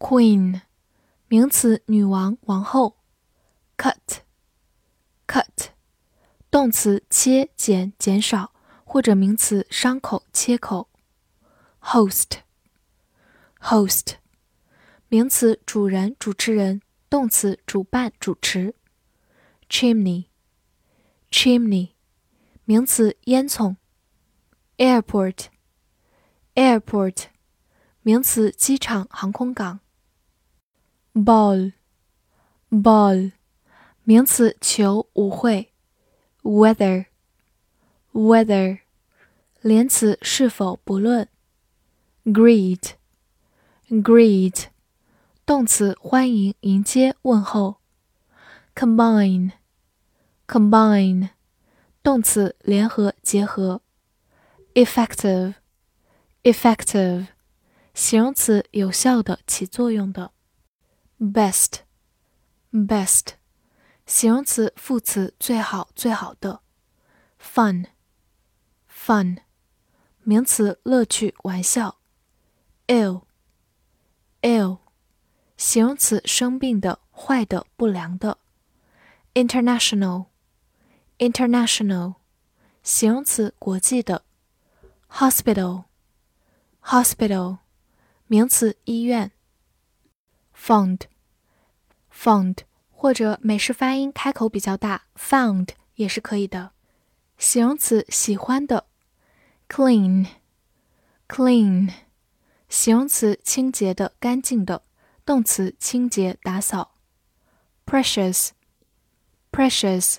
Queen，名词，女王、王后。Cut，Cut，动词，切、减、减少，或者名词，伤口、切口。Host，Host，名词，主人、主持人；动词，主办、主持。chimney，chimney，名词，烟囱。airport，airport，名词，机场、航空港。ball，ball，名词，球、舞会。weather，weather，连词，是否、不论。greet，greet，动词，欢迎、迎接、问候。combine。combine，动词，联合、结合。effective，effective，形容词，有效的、起作用的。 best，best，形容词、副词，最好、最好的。fun，fun，名词，乐趣、玩笑。ill，ill，形容词，生病的、坏的、不良的。international。International，形容词，国际的。Hospital，Hospital，名词，医院。fund Found，Found，或者美式发音开口比较大，Found 也是可以的。形容词，喜欢的。Clean，Clean，形容词，清洁的、干净的。动词，清洁、打扫。Precious，Precious。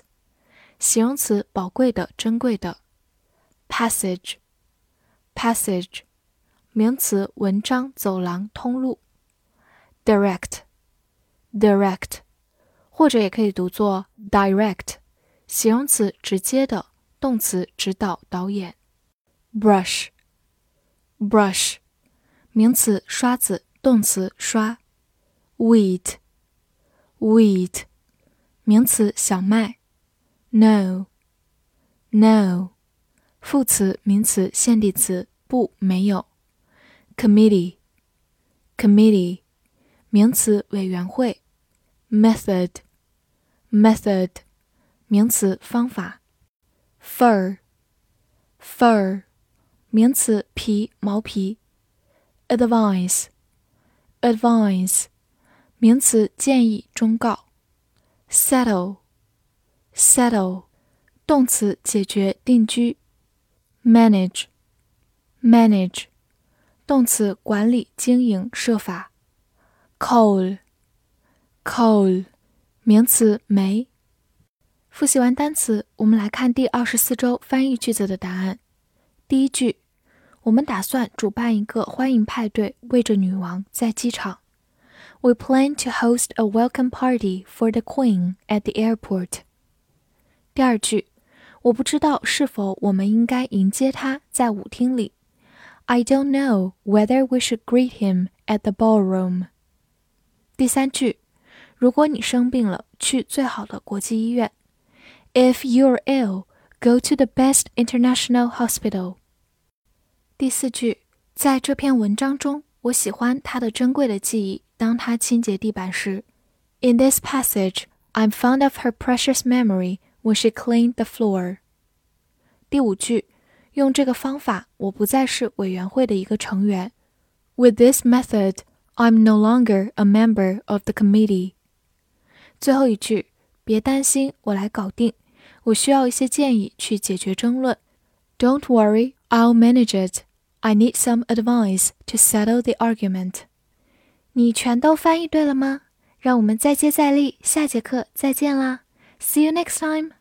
形容词，宝贵的、珍贵的。passage，passage，名词，文章、走廊、通路。 Direct，或者也可以读作 direct，形容词，直接的；动词，指导、导演。brush，brush，名词，刷子；动词，刷。wheat，wheat，名词，小麦。No, no，副词、名词、限定词，不，没有。Committee, committee，名词、委员会。Method, method，名词、方法。Fur, fur，名词、皮、毛皮。Advise, advise，名词、建议、忠告。Settle。settle，动词，解决、定居。manage，manage，动词，管理、经营、设法。 coal，名词，煤。复习完单词，我们来看第二十四周翻译句子的答案。第一句，我们打算主办一个欢迎派对，为着女王在机场。We plan to host a welcome party for the Queen at the airport. 第二句，我不知道是否我们应该迎接他在舞厅里。I don't know whether we should greet him at the ballroom。第三句，如果你生病了，去最好的国际医院。If you're ill, go to the best international hospital。第四句，在这篇文章中，我喜欢他的珍贵的记忆。当他清洁地板时，In this passage, I'm fond of her precious memory When she cleaned the floor。第五句，用这个方法，我不再是委员会的一个成员。With this method, I'm no longer a member of the committee。 最后一句，别担心，我来搞定。我需要一些建议去解决争论。Don't worry, I'll manage it. I need some advice to settle the argument. 你全都翻译对了吗？让我们再接再厉，下节课再见啦！See you next time.